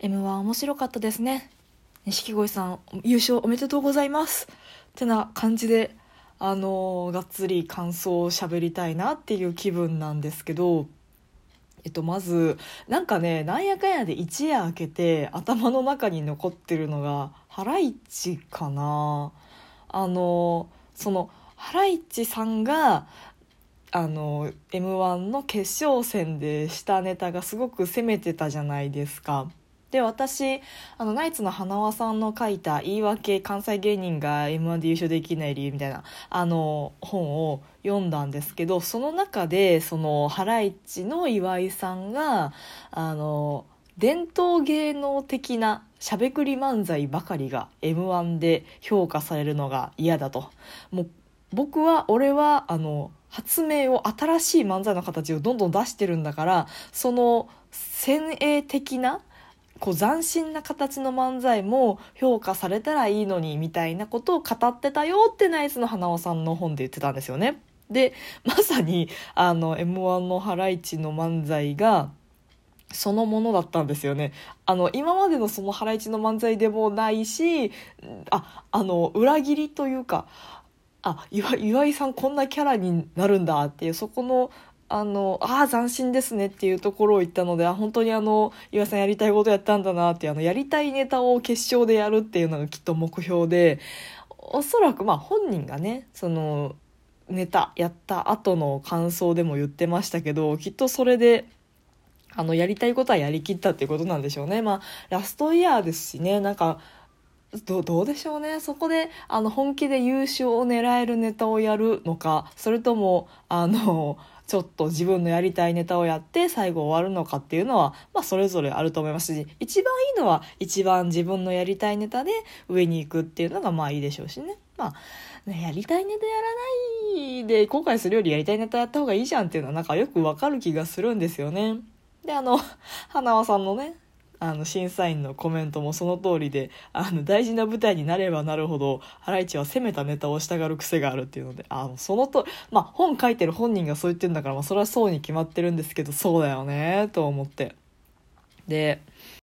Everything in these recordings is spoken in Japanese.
M は面白かったですね。錦鯉さん優勝おめでとうございます。ってな感じであのがっつり感想を喋りたいなっていう気分なんですけどえっと、まずなんかねなんやかんやで一夜明けて頭の中に残ってるのがハライチかな。あのそのハライチさんがあの m 1の決勝戦でしたネタがすごく攻めてたじゃないですか。で私あのナイツの花輪さんの書いた「言い訳関西芸人が m 1で優勝できない理由」みたいなあの本を読んだんですけどその中でそのハライチの岩井さんがあの伝統芸能的なしゃべくり漫才ばかりが m 1で評価されるのが嫌だと。もう僕は俺はあの発明を新しい漫才の形をどんどん出してるんだからその先鋭的なこう斬新な形の漫才も評価されたらいいのにみたいなことを語ってたよってナイツの花尾さんの本で言ってたんですよね。でまさにあの m 1のハライチの漫才がそのものだったんですよね。あの、今までのそのハライチの漫才でもないし、あ、あの、裏切りというか、あ、岩岩井さんこんなキャラになるんだっていう、そこのあの、ああ、斬新ですねっていうところを言ったので、あ、本当にあの、岩井さんやりたいことやったんだなって、あの、やりたいネタを決勝でやるっていうのがきっと目標で、おそらくまあ本人がね、その、ネタやった後の感想でも言ってましたけど、きっとそれで、あの、やりたいことはやりきったっていうことなんでしょうね。まあ、ラストイヤーですしね、なんか、どどうでしょうねそこであの本気で優勝を狙えるネタをやるのかそれともあのちょっと自分のやりたいネタをやって最後終わるのかっていうのは、まあそれぞれあると思いますし、一番いいのは一番自分のやりたいネタで上に行くっていうのがまあいいでしょうしね。まあ、やりたいネタやらないで後悔するよりやりたいネタやった方がいいじゃんっていうのはなんかよくわかる気がするんですよね。で、あの、花輪さんのね、あの審査員のコメントもその通りであの大事な舞台になればなるほどハライチは攻めたネタをしたがる癖があるっていうのであのそのとまあ本書いてる本人がそう言ってるんだから、まあ、それはそうに決まってるんですけどそうだよねと思って。で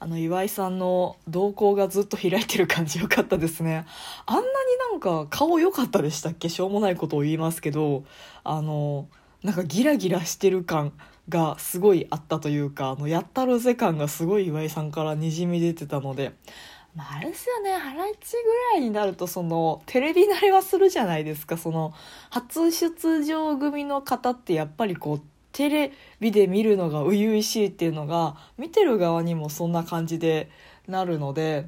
あの岩井さんの動向がずっと開いてる感じよかったですね。あんなになんか顔良かったでしたっけ？しょうもないことを言いますけどあのなんかギラギラしてる感がすごいあったというかあのやったるぜ感がすごい岩井さんからにじみ出てたので。まあ、あれですよねハライチぐらいになるとそのテレビ慣れはするじゃないですかその初出場組の方ってやっぱりこうテレビで見るのが初々しいっていうのが見てる側にもそんな感じでなるので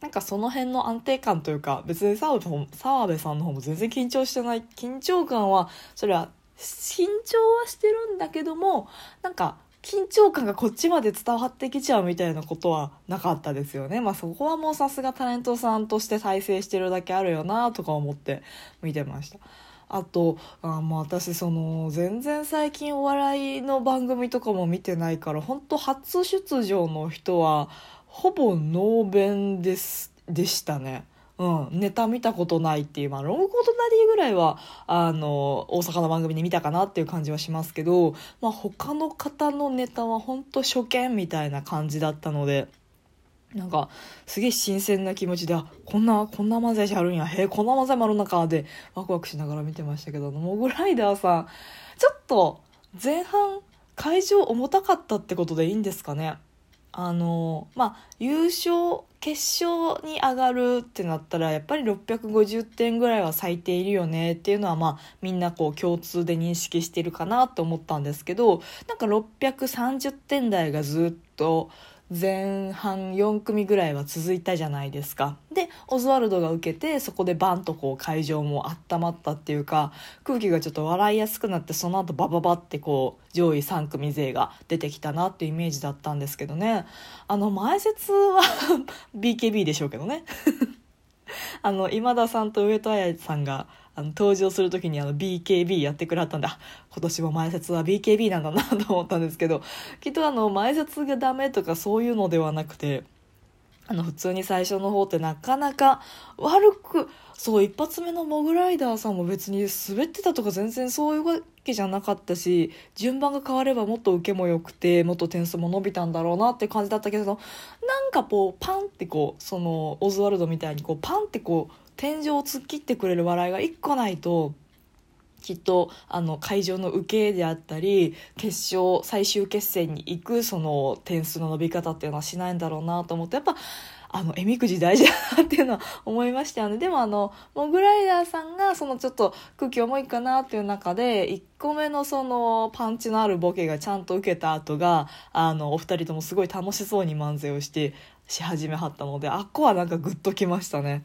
なんかその辺の安定感というか別に澤部澤部さんの方も全然緊張してない緊張感はそれは緊張はしてるんだけどもなんか緊張感がこっちまで伝わってきちゃうみたいなことはなかったですよね。まあそこはもうさすがタレントさんとして再生してるだけあるよなとか思って見てました。あとあまあ私その全然最近お笑いの番組とかも見てないから本当初出場の人はほぼノーベンですでしたね。うん、ネタ見たことないっていう、まあ、ロングコートダディぐらいは、あの、大阪の番組で見たかなっていう感じはしますけど、まあ、他の方のネタは本当初見みたいな感じだったので、なんか、すげえ新鮮な気持ちで、あ、こんな、こんな漫才師あるんや、へえ、こんな漫才もある中で、ワクワクしながら見てましたけど、モグライダーさん、ちょっと、前半、会場重たかったってことでいいんですかね？あの、まあ、優勝、決勝に上がるってなったらやっぱり650点ぐらいは咲いているよねっていうのはまあみんなこう共通で認識してるかなと思ったんですけどなんか630点台がずっと前半4組ぐらいは続いたじゃないですか。で、オズワルドが受けて、そこでバンとこう会場も温まったっていうか、空気がちょっと笑いやすくなって、その後バババってこう、上位3組勢が出てきたなっていうイメージだったんですけどね。あの、前説は BKB でしょうけどね。あの、今田さんと上戸彩さんが、あの登場する時にあの BKB やってくれはったんで今年も前説は BKB なんだなと思ったんですけどきっとあの前説がダメとかそういうのではなくてあの普通に最初の方ってなかなか悪くそう一発目のモグライダーさんも別に滑ってたとか全然そういうわけじゃなかったし順番が変わればもっと受けも良くてもっと点数も伸びたんだろうなって感じだったけどなんかこうパンってこうそのオズワルドみたいにこうパンってこう天井を突っ切ってくれる笑いが1個ないときっとあの会場の受けであったり決勝最終決戦に行くその点数の伸び方っていうのはしないんだろうなと思ってやっぱあの、えみくじ大事だなっていうのは思いましたよね。でもあの、モグライダーさんがそのちょっと空気重いかなっていう中で、1個目のそのパンチのあるボケがちゃんと受けた後が、あの、お二人ともすごい楽しそうに漫才をして、し始めはったので、あっこはなんかグッときましたね。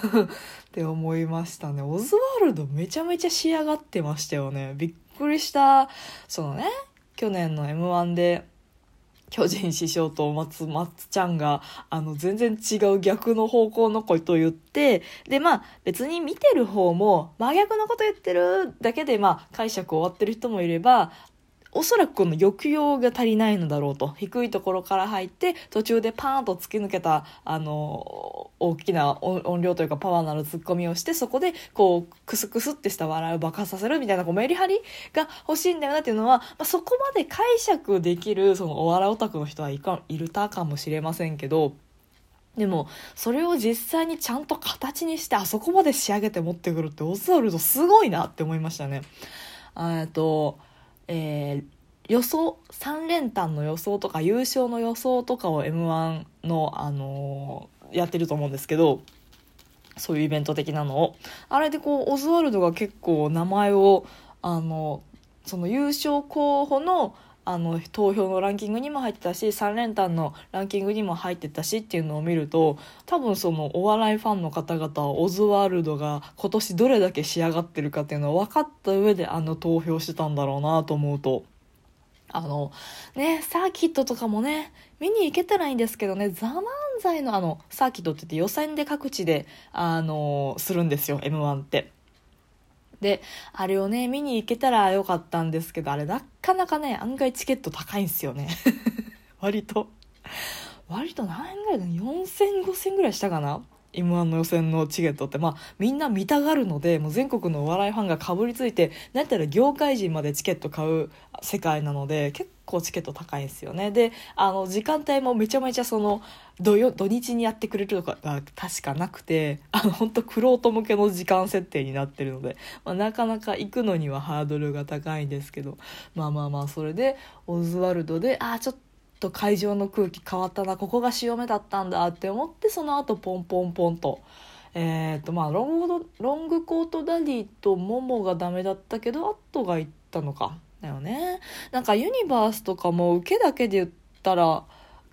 って思いましたね。オズワルドめちゃめちゃ仕上がってましたよね。びっくりした。そのね、去年の M1 で、巨人師匠と松松ちゃんがあの全然違う逆の方向のことを言ってでまあ別に見てる方も真逆のこと言ってるだけでまあ解釈終わってる人もいればおそらくこの抑揚が足りないのだろうと低いところから入って途中でパーンと突き抜けたあの大きな音量というかパワーのあるツッコミをしてそこでこうクスクスってした笑いを爆発させるみたいなこうメリハリが欲しいんだよなっていうのは、まあ、そこまで解釈できるそのお笑いオタクの人はいかいるたかもしれませんけど。でも、それを実際にちゃんと形にして、あそこまで仕上げて持ってくるって、オズワルドすごいなって思いましたね。えっと、えー、予想3連単の予想とか優勝の予想とかを m 1の、あのー、やってると思うんですけどそういうイベント的なのを。あれでこうオズワルドが結構名前をあのその優勝候補のあの投票のランキングにも入ってたし3連単のランキングにも入ってたしっていうのを見ると多分そのお笑いファンの方々はオズワルドが今年どれだけ仕上がってるかっていうのを分かった上であの投票してたんだろうなと思うと。あのねサーキットとかもね見に行けたらいいんですけどね「ザ・漫才のあのサーキットって言って予選で各地であのするんですよ m 1って。で、あれをね、見に行けたらよかったんですけど、あれなかなかね、案外チケット高いんですよね。割と。割と何円ぐらいだ ?4000、5000ぐらいしたかな？M1 の予選のチケットって、まあ、みんな見たがるので、もう全国のお笑いファンがかぶりついて、なんやったら業界人までチケット買う世界なので、結構チケット高いんですよね。で、あの、時間帯もめちゃめちゃその、土曜、土日にやってくれるとかが確かなくて、あの、本当クロート向けの時間設定になってるので、まあ、なかなか行くのにはハードルが高いんですけど、まあまあまあ、それで、オズワルドで、ああ、ちょっと、と会場の空気変わったなここが潮目だったんだって思ってその後ポンポンポンと。えーとまあ、ロングロングコートダディとモモがダメだったけどアットが行ったのかだよねなんかユニバースとかも受けだけで言ったら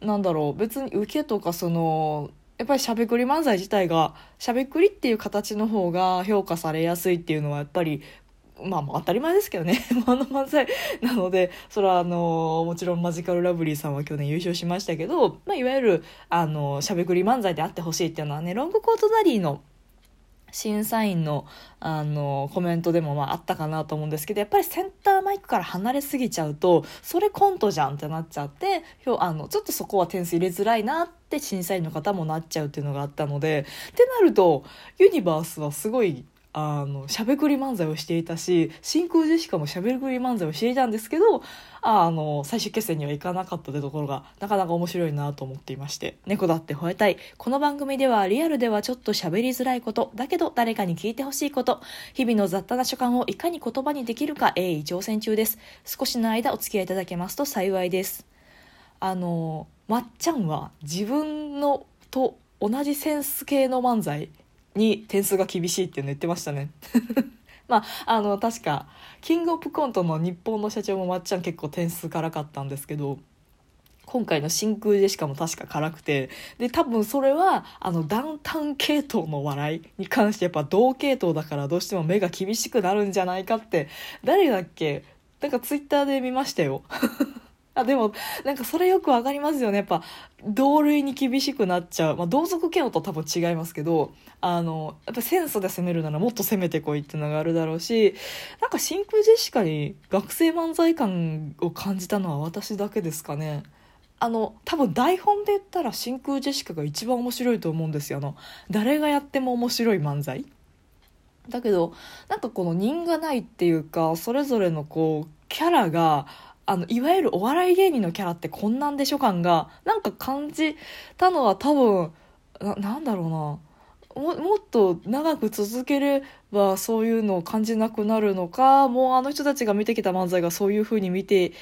なんだろう別に受けとかそのやっぱりしゃべくり漫才自体がしゃべくりっていう形の方が評価されやすいっていうのはやっぱりまあ当たり前ですけどね。あの漫才なのでそれはあのもちろんマジカルラブリーさんは去年優勝しましたけど、まあ、いわゆるあのしゃべくり漫才であってほしいっていうのはねロングコートダディの審査員のあのコメントでもまああったかなと思うんですけどやっぱりセンターマイクから離れすぎちゃうとそれコントじゃんってなっちゃってあのちょっとそこは点数入れづらいなって審査員の方もなっちゃうっていうのがあったのでってなるとユニバースはすごいあの、しゃべくり漫才をしていたし、真空ジェシカもしゃべくり漫才をしていたんですけど、あの、最終決戦にはいかなかったというところが、なかなか面白いなと思っていまして。猫だって吠えたい。この番組ではリアルではちょっと喋りづらいこと、だけど誰かに聞いてほしいこと、日々の雑多な所感をいかに言葉にできるか鋭意挑戦中です。少しの間お付き合いいただけますと幸いです。あの、まっちゃんは自分のと同じセンス系の漫才に点数が厳しいっていうの言ってましたね。まあ、あの確かキングオブコントの日本の社長もまっちゃん結構点数辛かったんですけど今回の真空ジェシカも確か辛くてで多分それはあのダウンタウン系統の笑いに関してやっぱ同系統だからどうしても目が厳しくなるんじゃないかって誰だっけ？なんかツイッターで見ましたよ。あでもなんかそれよくわかりますよね。やっぱ同類に厳しくなっちゃう、まあ、同族嫌悪と多分違いますけどあのやっぱセンスで攻めるならもっと攻めてこいっていうのがあるだろうしなんか真空ジェシカに学生漫才感を感じたのは私だけですかね。あの多分台本で言ったら真空ジェシカが一番面白いと思うんですよ。あの誰がやっても面白い漫才。だけどなんかこの人がないっていうかそれぞれのこうキャラがあのいわゆるお笑い芸人のキャラってこんなんでしょ感がなんか感じたのは多分ななんだろうな。ももっと長く続ければそういうのを感じなくなるのかもうあの人たちが見てきた漫才がそういう風に見て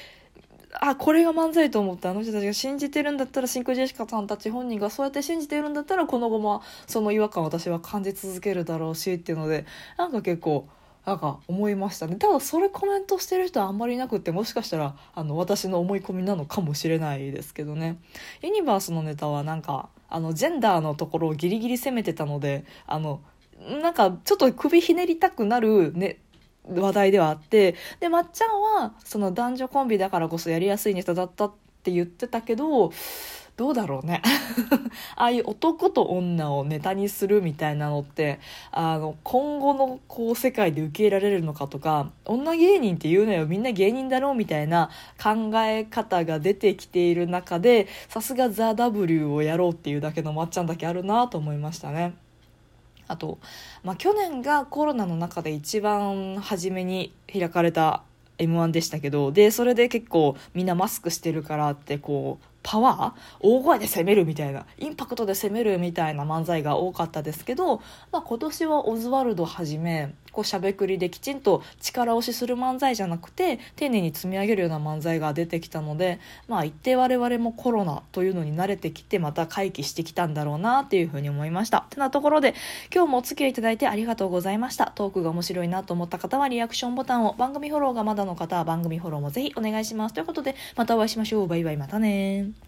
あこれが漫才と思ってあの人たちが信じてるんだったら真空ジェシカさんたち本人がそうやって信じてるんだったらこの後もその違和感私は感じ続けるだろうしっていうのでなんか結構なんか思いましたね。ただそれコメントしてる人はあんまりいなくってもしかしたらあの私の思い込みなのかもしれないですけどね。ユニバースのネタはなんかあのジェンダーのところをギリギリ攻めてたのであのなんかちょっと首ひねりたくなる、ね、話題ではあってでまっちゃんはその男女コンビだからこそやりやすいネタだったって言ってたけどどうだろうね ああいう男と女をネタにするみたいなのってあの今後のこう世界で受け入れられるのかとか女芸人って言うのよみんな芸人だろうみたいな考え方が出てきている中でさすが「ザ・ w をやろうっていうだけのまっちゃんだけあるなと思いましたね。あと、まあ、去年がコロナの中で一番初めに開かれた m 1でしたけどでそれで結構みんなマスクしてるからってこうパワー大声で攻めるみたいなインパクトで攻めるみたいな漫才が多かったですけど、まあ、今年はオズワルドはじめこうしゃべくりできちんと力押しする漫才じゃなくて丁寧に積み上げるような漫才が出てきたので、まあ、一定我々もコロナというのに慣れてきてまた回帰してきたんだろうなっていうふうに思いました。てなところで今日もお付き合いいただいてありがとうございました。トークが面白いなと思った方はリアクションボタンを番組フォローがまだの方は番組フォローもぜひお願いします。ということでまたお会いしましょう。バイバイまたね